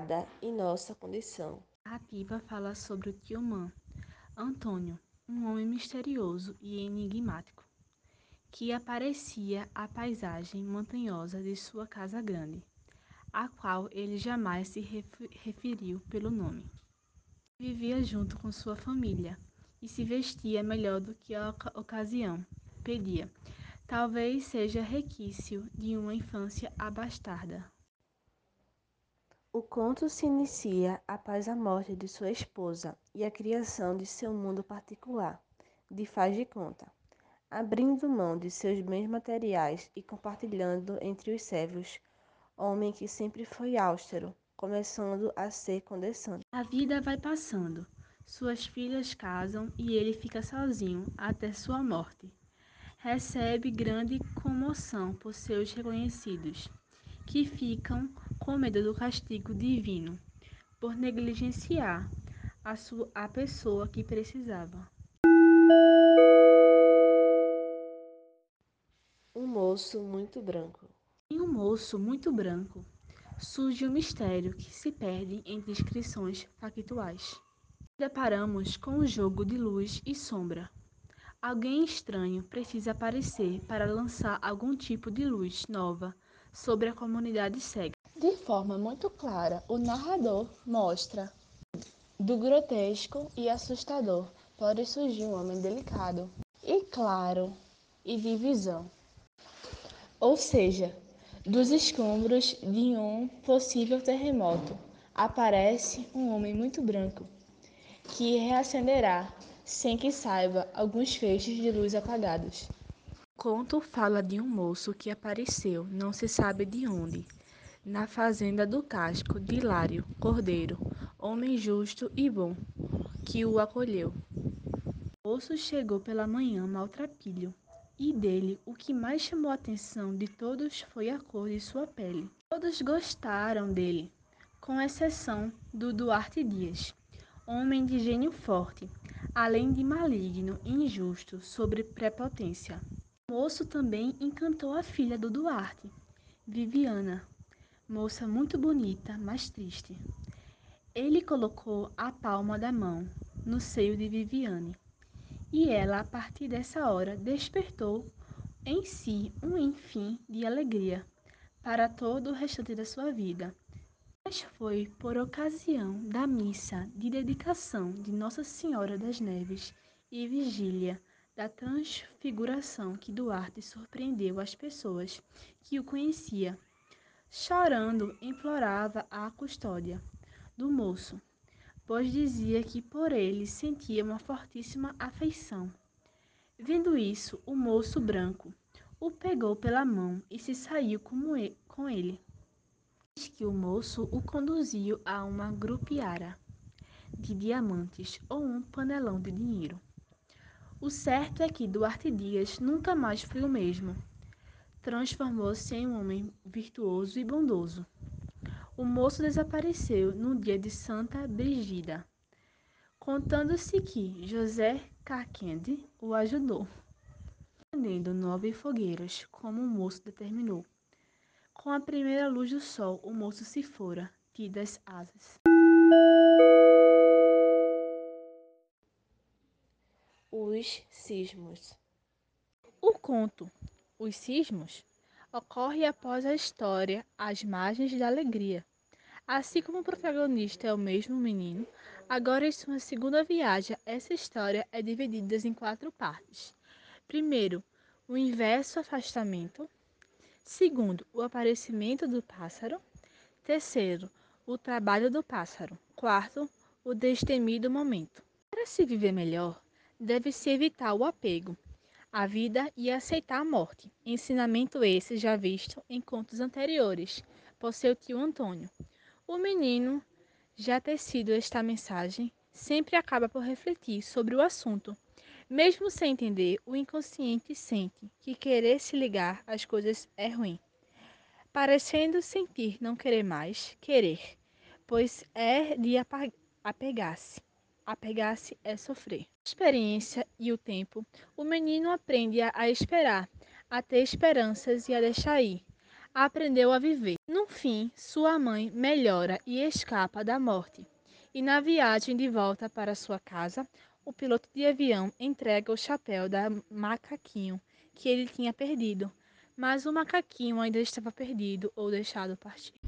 nada e nossa condição. A narrativa fala sobre o tio Man, Antônio, um homem misterioso e enigmático, que aparecia à paisagem montanhosa de sua casa grande, a qual ele jamais se referiu pelo nome. Vivia junto com sua família e se vestia melhor do que a ocasião pedia. Talvez seja requício de uma infância abastada. O conto se inicia após a morte de sua esposa e a criação de seu mundo particular, de faz de conta, abrindo mão de seus bens materiais e compartilhando entre os servos, homem que sempre foi austero, começando a ser condescendente. A vida vai passando, suas filhas casam e ele fica sozinho até sua morte. Recebe grande comoção por seus reconhecidos que ficam com medo do castigo divino por negligenciar a, sua, a pessoa que precisava. Um moço muito branco. Em um moço muito branco surge um mistério que se perde em descrições factuais. Deparamos com um jogo de luz e sombra. Alguém estranho precisa aparecer para lançar algum tipo de luz nova sobre a comunidade cega. De forma muito clara, o narrador mostra do grotesco e assustador pode surgir um homem delicado e claro e de visão. Ou seja, dos escombros de um possível terremoto aparece um homem muito branco que reacenderá sem que saiba alguns feixes de luz apagados conto fala de um moço que apareceu, não se sabe de onde, na fazenda do casco de Lário Cordeiro, homem justo e bom, que o acolheu. O moço chegou pela manhã maltrapilho, e dele o que mais chamou a atenção de todos foi a cor de sua pele. Todos gostaram dele, com exceção do Duarte Dias, homem de gênio forte, além de maligno e injusto sobre prepotência. O moço também encantou a filha do Duarte, Viviana, moça muito bonita, mas triste. Ele colocou a palma da mão no seio de Viviane, e ela, a partir dessa hora, despertou em si um enfim de alegria para todo o restante da sua vida. Mas foi por ocasião da missa de dedicação de Nossa Senhora das Neves e vigília da transfiguração que Duarte surpreendeu as pessoas que o conhecia. Chorando, implorava a custódia do moço, pois dizia que por ele sentia uma fortíssima afeição. Vendo isso, o moço branco o pegou pela mão e se saiu com ele. Diz que o moço o conduziu a uma grupiara de diamantes ou um panelão de dinheiro. O certo é que Duarte Dias nunca mais foi o mesmo. Transformou-se em um homem virtuoso e bondoso. O moço desapareceu no dia de Santa Brigida, contando-se que José Carquende o ajudou, acendendo nove fogueiras, como o moço determinou. Com a primeira luz do sol, o moço se fora, tidas asas. Os Cismos. O conto Os Cismos ocorre após a história As Margens da Alegria. Assim como o protagonista é o mesmo menino, agora em sua segunda viagem, essa história é dividida em quatro partes. Primeiro, o inverso afastamento. Segundo, o aparecimento do pássaro. Terceiro, o trabalho do pássaro. Quarto, o destemido momento. Para se viver melhor, deve-se evitar o apego à vida e aceitar a morte. Ensinamento esse já visto em contos anteriores por seu tio Antônio. O menino, já tecido esta mensagem, sempre acaba por refletir sobre o assunto. Mesmo sem entender, o inconsciente sente que querer se ligar às coisas é ruim, parecendo sentir não querer mais, querer, pois é de apegar-se. Apegar-se é sofrer. A experiência e o tempo, o menino aprende a esperar, a ter esperanças e a deixar ir, aprendeu a viver. No fim, sua mãe melhora e escapa da morte. E na viagem de volta para sua casa, o piloto de avião entrega o chapéu da macaquinho que ele tinha perdido, mas o macaquinho ainda estava perdido ou deixado partir.